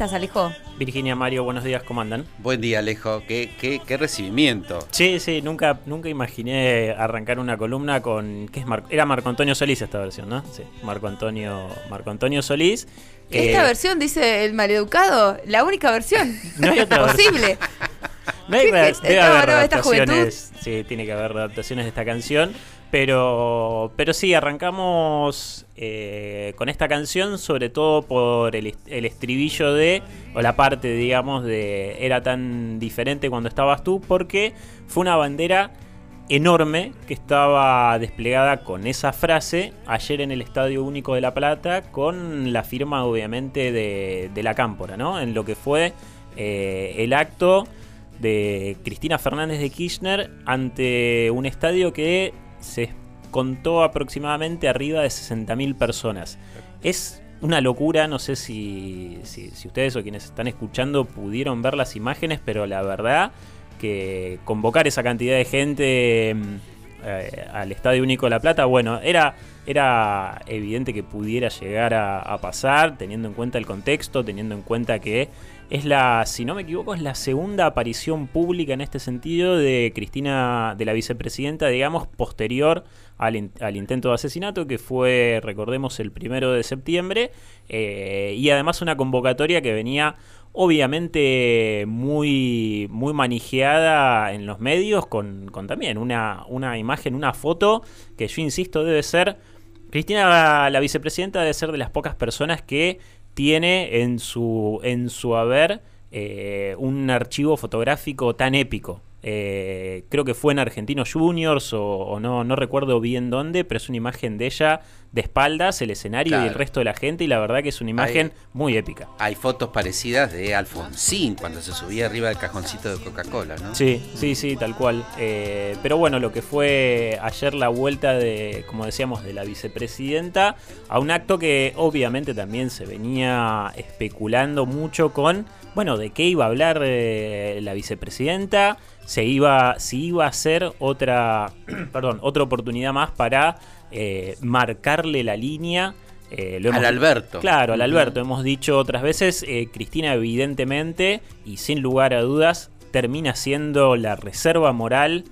estás, Alejo? Virginia, Mario, buenos días, ¿cómo andan? Buen día, Alejo. Qué, qué, qué recibimiento. Sí, sí, nunca, nunca imaginé arrancar una columna con. ¿qué es Mar- Era Marco Antonio Solís esta versión, ¿no? Sí, Marco Antonio, Marco Antonio Solís. que- Esta versión, dice el maleducado, la única versión No hay otra versión. posible. No hay ¿Qué- re- qué- debe haber adaptaciones. Sí, tiene que haber adaptaciones de esta canción. Pero, pero sí, arrancamos eh, con esta canción, sobre todo por el, el estribillo de, o la parte, digamos, de Era tan diferente cuando estabas tú, porque fue una bandera enorme que estaba desplegada con esa frase ayer en el Estadio Único de La Plata, con la firma, obviamente, de, de la Cámpora, ¿no? En lo que fue eh, el acto de Cristina Fernández de Kirchner ante un estadio que se contó aproximadamente arriba de 60.000 personas. Es una locura, no sé si, si, ustedes o quienes están escuchando pudieron ver las imágenes, pero la verdad que convocar esa cantidad de gente mm, eh, al Estadio Único de La Plata, bueno, era, era evidente que pudiera llegar a pasar, teniendo en cuenta el contexto, teniendo en cuenta que es la, si no me equivoco, es la segunda aparición pública en este sentido de Cristina, de la vicepresidenta, digamos, posterior al, al intento de asesinato, que fue, recordemos, el primero de septiembre, eh, y además una convocatoria que venía obviamente muy, muy manijeada en los medios, con, con también una, una imagen, una foto que yo insisto debe ser Cristina, la vicepresidenta, debe ser de las pocas personas que tiene en su, en su haber eh, un archivo fotográfico tan épico. Eh, creo que fue en Argentinos Juniors o, o no, no recuerdo bien dónde, pero es una imagen de ella de espaldas, el escenario y el resto de la gente, y la verdad que es una imagen muy épica. Hay fotos parecidas de Alfonsín cuando se subía arriba del cajoncito de Coca-Cola, ¿no? Sí, sí, sí, tal cual. Eh, pero bueno, lo que fue ayer la vuelta de, como decíamos, de la vicepresidenta a un acto que obviamente también se venía especulando mucho con, bueno, de qué iba a hablar eh, la vicepresidenta, se iba, si iba a ser otra, perdón, otra oportunidad más para eh, marcarle la línea. eh, lo Al Alberto. Claro, al. Alberto. Hemos dicho otras veces, Cristina evidentemente y sin lugar a dudas termina siendo la reserva moral,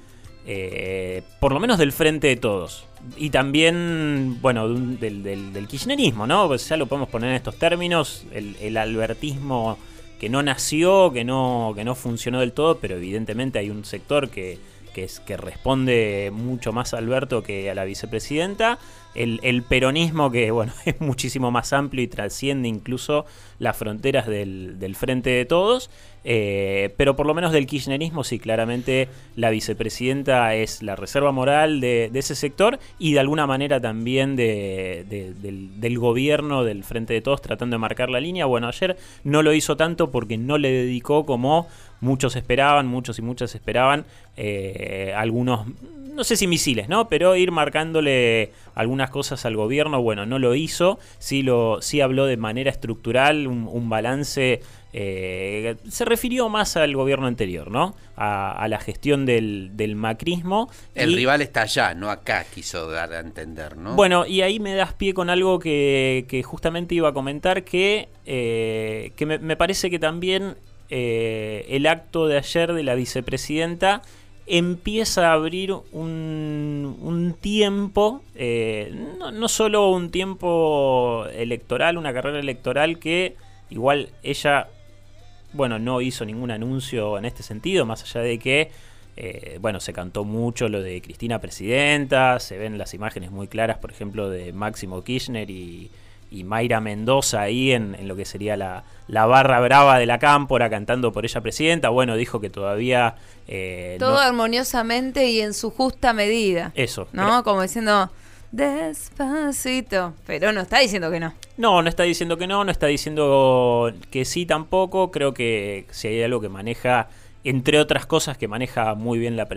por lo menos del frente de todos. Y también, bueno, del, del- del kirchnerismo, ¿no? Pues ya lo podemos poner en estos términos, el, el albertismo que no nació, que no, que no funcionó del todo, pero evidentemente hay un sector que, que, es, que responde mucho más a Alberto que a la vicepresidenta. El, peronismo que, bueno, es muchísimo más amplio y trasciende incluso las fronteras del, frente de todos. Eh, pero por lo menos del kirchnerismo, sí, claramente la vicepresidenta es la reserva moral de, de ese sector y de alguna manera también de- de- del gobierno del frente de todos tratando de marcar la línea. Bueno, ayer no lo hizo tanto porque no le dedicó como muchos esperaban, muchos y muchas esperaban, eh, algunos, no sé si misiles, ¿no? Pero ir marcándole algunas cosas al gobierno, bueno, no lo hizo, sí, lo, sí habló de manera estructural, un, un balance, eh, se refirió más al gobierno anterior, ¿no? A, a la gestión del, del macrismo. El y- rival está allá, no acá, quiso dar a entender, ¿no? bueno, y ahí me das pie con algo que, que justamente iba a comentar, que, eh, que me, me parece que también eh, el acto de ayer de la vicepresidenta empieza a abrir un, tiempo, eh, no, no solo un tiempo electoral, una carrera electoral que igual ella bueno, no hizo ningún anuncio en este sentido, más allá de que, eh, bueno, se cantó mucho lo de Cristina Presidenta, se ven las imágenes muy claras, por ejemplo, de Máximo Kirchner y, y Mayra Mendoza ahí en, en lo que sería la, la barra brava de la cámpora cantando por ella presidenta. Bueno, dijo que todavía... eh, Todo no- armoniosamente y en su justa medida. Eso. ¿No? Como diciendo, despacito. Pero no está diciendo que no. No, no está diciendo que no, no está diciendo que sí tampoco. Creo que si hay algo que maneja, entre otras cosas que maneja muy bien la,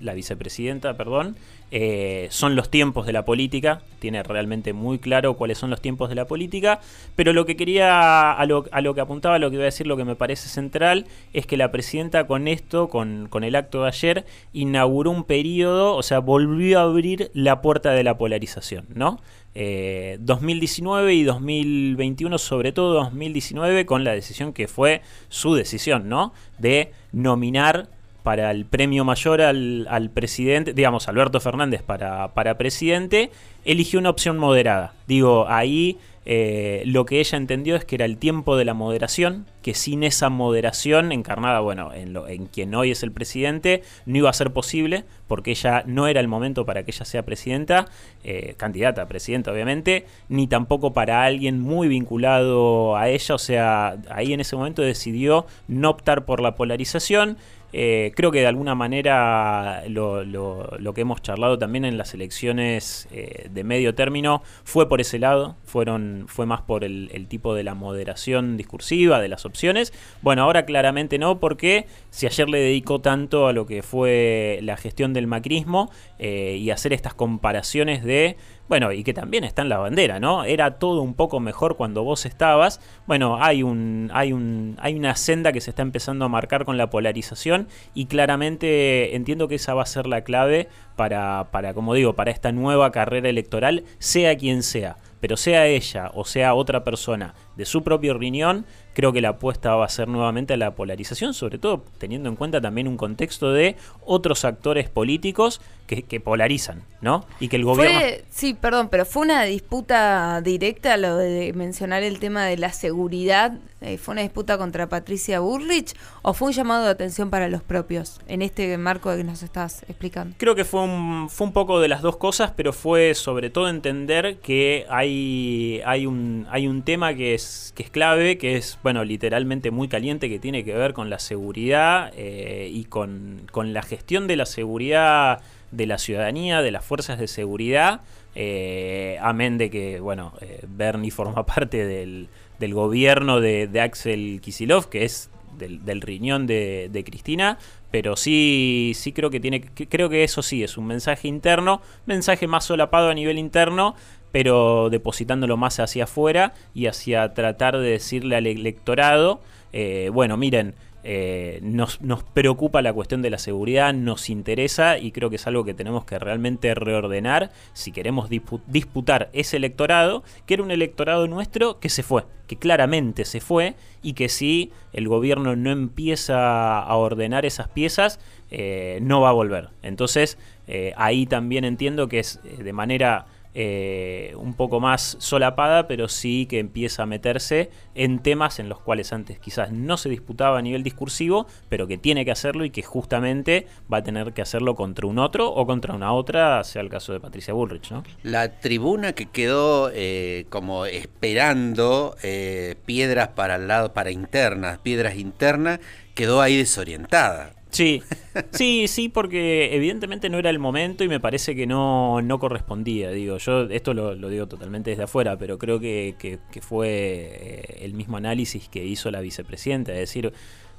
la vicepresidenta, perdón, eh, son los tiempos de la política. Tiene realmente muy claro cuáles son los tiempos de la política. Pero lo que quería, a lo, a lo que apuntaba, lo que iba a decir, lo que me parece central, es que la presidenta con esto, con, con el acto de ayer, inauguró un periodo, o sea, volvió a abrir la puerta de la polarización, ¿no? Eh, 2019 y 2021, sobre todo 2019, con la decisión que fue su decisión, ¿no? De nominar para el premio mayor al, al presidente, digamos, Alberto Fernández para, para presidente, eligió una opción moderada. Digo, ahí eh, lo que ella entendió es que era el tiempo de la moderación, que sin esa moderación encarnada, bueno, en, quien hoy es el presidente, no iba a ser posible, porque ella no era el momento para que ella sea presidenta, eh, candidata a presidenta obviamente, ni tampoco para alguien muy vinculado a ella, o sea, ahí en ese momento decidió no optar por la polarización, eh, creo que de alguna manera lo, lo, que hemos charlado también en las elecciones eh, de medio término fue por ese lado, fueron, fue más por el, el, tipo de la moderación discursiva, de las opciones. Bueno, ahora claramente no, porque si ayer le dedicó tanto a lo que fue la gestión del macrismo eh, y hacer estas comparaciones de bueno, y que también está en la bandera, ¿no? Era todo un poco mejor cuando vos estabas. Bueno, hay un, hay un, hay una senda que se está empezando a marcar con la polarización y claramente entiendo que esa va a ser la clave para, para como digo, para esta nueva carrera electoral, sea quien sea. Pero sea ella o sea otra persona de su propio riñón, creo que la apuesta va a ser nuevamente a la polarización, sobre todo teniendo en cuenta también un contexto de otros actores políticos que, que polarizan, ¿no? Y que el gobierno... Fue, sí, perdón, pero fue una disputa directa lo de mencionar el tema de la seguridad. Eh, ¿Fue una disputa contra Patricia Burrich o fue un llamado de atención para los propios en este marco que nos estás explicando? Creo que fue un, fue un poco de las dos cosas, pero fue sobre todo entender que hay, hay, un, hay un tema que es, que es clave, que es bueno, literalmente muy caliente que tiene que ver con la seguridad eh, y con, con, la gestión de la seguridad de la ciudadanía, de las fuerzas de seguridad. Eh, amén de que, bueno, eh, Bernie forma parte del, del gobierno de, de, Axel Kisilov, que es del, del riñón de, de, Cristina, pero sí, sí creo que tiene, creo que eso sí es un mensaje interno, mensaje más solapado a nivel interno, pero depositándolo más hacia afuera y hacia tratar de decirle al electorado, eh, bueno, miren, eh, nos, nos, preocupa la cuestión de la seguridad, nos interesa y creo que es algo que tenemos que realmente reordenar si queremos disputar ese electorado, que era un electorado nuestro que se fue, que claramente se fue y que si el gobierno no empieza a ordenar esas piezas, eh, no va a volver. Entonces, ahí también entiendo que es de manera eh, un poco más solapada, pero sí que empieza a meterse en temas en los cuales antes quizás no se disputaba a nivel discursivo, pero que tiene que hacerlo y que justamente va a tener que hacerlo contra un otro o contra una otra, sea el caso de Patricia Bullrich. La tribuna que quedó eh, como esperando eh, piedras para el lado, para internas, piedras internas, quedó ahí desorientada. Sí, sí, sí, porque evidentemente no era el momento y me parece que no, no correspondía. Digo, yo esto lo, digo totalmente desde afuera, pero creo que, que, que fue el mismo análisis que hizo la vicepresidenta, es decir,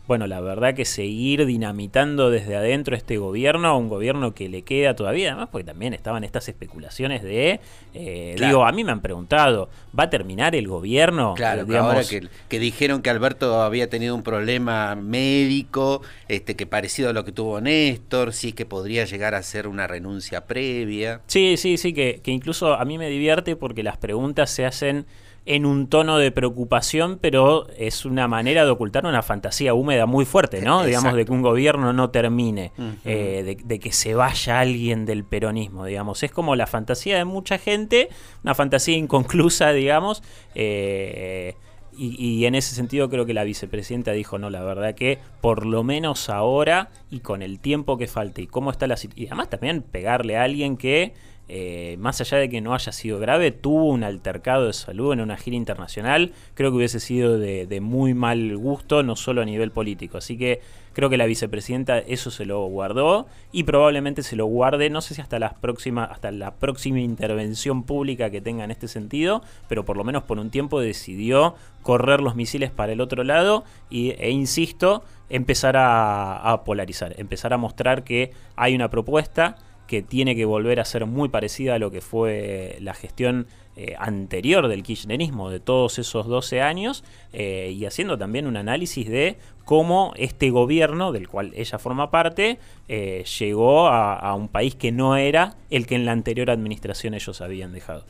bueno, la verdad que seguir dinamitando desde adentro este gobierno, un gobierno que le queda todavía, además porque también estaban estas especulaciones de, eh, claro. digo, a mí me han preguntado, ¿va a terminar el gobierno? Claro, digamos, ahora que, que, dijeron que Alberto había tenido un problema médico, este que parecido a lo que tuvo Néstor, sí que podría llegar a ser una renuncia previa. Sí, sí, sí, que, que incluso a mí me divierte porque las preguntas se hacen en un tono de preocupación, pero es una manera de ocultar una fantasía húmeda muy fuerte, ¿no? Exacto. Digamos, de que un gobierno no termine, uh -huh. eh, de, de, que se vaya alguien del peronismo, digamos. Es como la fantasía de mucha gente, una fantasía inconclusa, digamos. Eh, y, y, en ese sentido creo que la vicepresidenta dijo, no, la verdad que por lo menos ahora y con el tiempo que falte y cómo está la situación, y además también pegarle a alguien que eh, más allá de que no haya sido grave, tuvo un altercado de salud en una gira internacional, creo que hubiese sido de, de, muy mal gusto, no solo a nivel político. Así que creo que la vicepresidenta eso se lo guardó y probablemente se lo guarde, no sé si hasta, las próximas, hasta la próxima intervención pública que tenga en este sentido, pero por lo menos por un tiempo decidió correr los misiles para el otro lado y, e insisto, empezar a, polarizar, empezar a mostrar que hay una propuesta que tiene que volver a ser muy parecida a lo que fue la gestión eh, anterior del kirchnerismo de todos esos 12 años eh, y haciendo también un análisis de cómo este gobierno del cual ella forma parte eh, llegó a un país que no era el que en la anterior administración ellos habían dejado.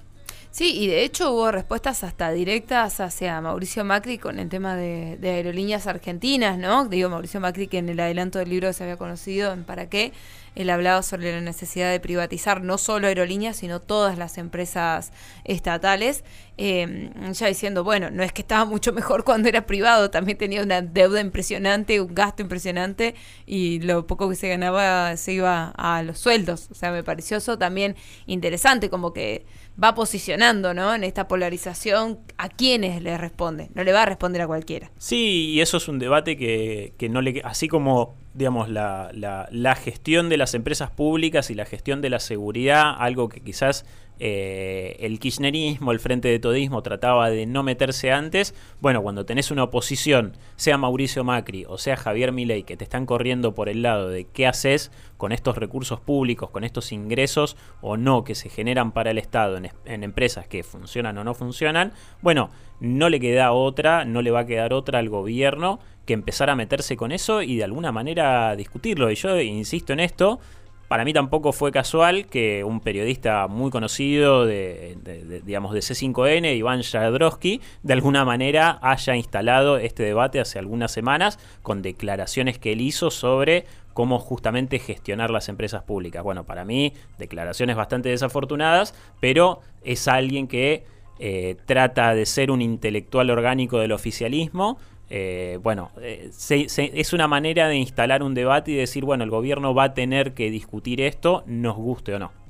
Sí, y de hecho hubo respuestas hasta directas hacia Mauricio Macri con el tema de, de aerolíneas argentinas, ¿no? Digo, Mauricio Macri que en el adelanto del libro se había conocido en Para qué, él hablaba sobre la necesidad de privatizar no solo aerolíneas, sino todas las empresas estatales, eh, ya diciendo, bueno, no es que estaba mucho mejor cuando era privado, también tenía una deuda impresionante, un gasto impresionante, y lo poco que se ganaba se iba a los sueldos. O sea, me pareció eso también interesante, como que va posicionando, ¿no? En esta polarización, ¿a quiénes le responde? No le va a responder a cualquiera. Sí, y eso es un debate que, que no le... Así como, digamos, la, la, la gestión de las empresas públicas y la gestión de la seguridad, algo que quizás eh, el kirchnerismo, el frente de todismo trataba de no meterse antes. Bueno, cuando tenés una oposición, sea Mauricio Macri o sea Javier Milei, que te están corriendo por el lado de qué haces con estos recursos públicos, con estos ingresos o no que se generan para el Estado en, en empresas que funcionan o no funcionan, bueno, no le queda otra, no le va a quedar otra al gobierno que empezar a meterse con eso y de alguna manera discutirlo. Y yo insisto en esto, para mí tampoco fue casual que un periodista muy conocido de, de, digamos de C5N, Iván Jadrowski, de alguna manera haya instalado este debate hace algunas semanas con declaraciones que él hizo sobre cómo justamente gestionar las empresas públicas. Bueno, para mí declaraciones bastante desafortunadas, pero es alguien que eh, trata de ser un intelectual orgánico del oficialismo, eh, bueno, eh, se, se, es una manera de instalar un debate y decir, bueno, el gobierno va a tener que discutir esto, nos guste o no.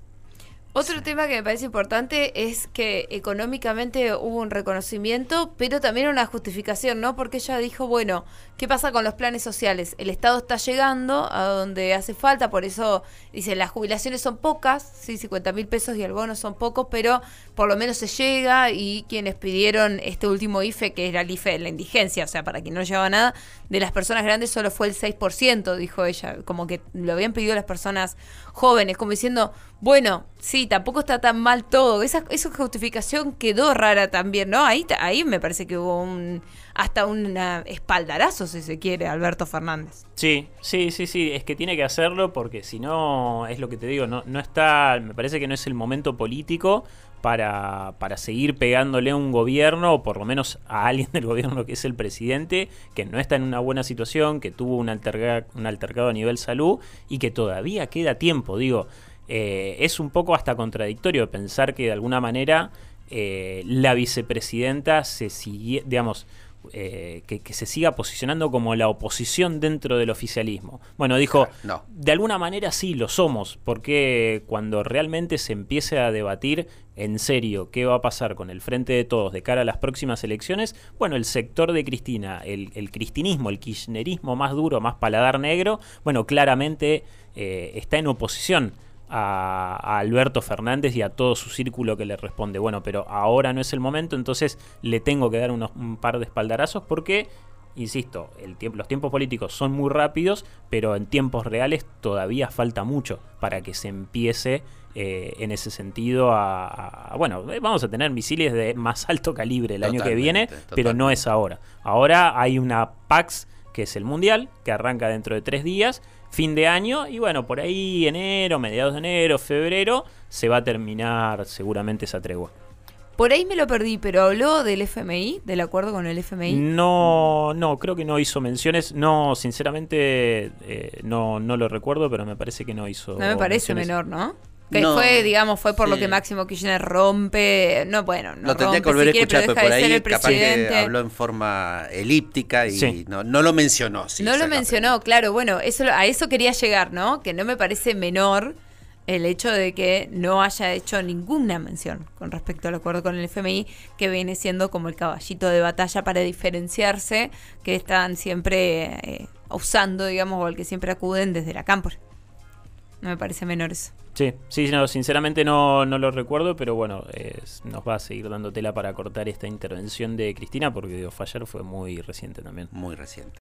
Otro tema que me parece importante es que económicamente hubo un reconocimiento, pero también una justificación, ¿no? Porque ella dijo, bueno, ¿qué pasa con los planes sociales? El Estado está llegando a donde hace falta, por eso dice, las jubilaciones son pocas, sí, 50 mil pesos y el bono son pocos, pero por lo menos se llega y quienes pidieron este último IFE, que era el IFE de la indigencia, o sea, para quien no llevaba nada, de las personas grandes solo fue el 6%, dijo ella, como que lo habían pedido las personas jóvenes, como diciendo, bueno, sí, tampoco está tan mal todo. Esa, esa justificación quedó rara también, ¿no? Ahí, ahí me parece que hubo un hasta un espaldarazo, si se quiere, Alberto Fernández. Sí, sí, sí, sí, es que tiene que hacerlo porque si no, es lo que te digo, no, no está, me parece que no es el momento político para, para seguir pegándole a un gobierno, o por lo menos a alguien del gobierno que es el presidente, que no está en una buena situación, que tuvo un, alterga, un altercado a nivel salud y que todavía queda tiempo, digo. Eh, es un poco hasta contradictorio pensar que de alguna manera eh, la vicepresidenta se sigue, digamos, eh, que, que, se siga posicionando como la oposición dentro del oficialismo. Bueno, dijo, no. de alguna manera sí lo somos, porque cuando realmente se empiece a debatir en serio qué va a pasar con el frente de todos de cara a las próximas elecciones, bueno, el sector de Cristina, el, el cristinismo, el kirchnerismo más duro, más paladar negro, bueno, claramente eh, está en oposición a, a, Alberto Fernández y a todo su círculo que le responde, bueno, pero ahora no es el momento, entonces le tengo que dar unos, un par de espaldarazos porque, insisto, el tiempo, los tiempos políticos son muy rápidos, pero en tiempos reales todavía falta mucho para que se empiece eh, en ese sentido a, a, bueno, vamos a tener misiles de más alto calibre el totalmente, año que viene, totalmente. pero no es ahora. Ahora hay una PAX que es el Mundial, que arranca dentro de tres días, fin de año, y bueno, por ahí enero, mediados de enero, febrero, se va a terminar seguramente esa tregua. Por ahí me lo perdí, pero habló del FMI, del acuerdo con el FMI. No, no, creo que no hizo menciones. No, sinceramente, eh, no, no lo recuerdo, pero me parece que no hizo. No me parece menciones. menor, ¿no? Que no, fue, digamos, fue por sí. lo que Máximo Kirchner rompe. No, bueno, no. Lo tendría que volver si a escuchar, pero por ahí capaz que habló en forma elíptica y sí. no, no, lo mencionó. Sí, no lo mencionó, claro. Bueno, eso a eso quería llegar, ¿no? Que no me parece menor el hecho de que no haya hecho ninguna mención con respecto al acuerdo con el FMI, que viene siendo como el caballito de batalla para diferenciarse, que están siempre eh, usando, digamos, o al que siempre acuden desde la Cámpora. No me parece menor eso. Sí, sí, no, sinceramente no, no lo recuerdo, pero bueno, eh, nos va a seguir dando tela para cortar esta intervención de Cristina, porque digo, Fallar fue muy reciente también. Muy reciente.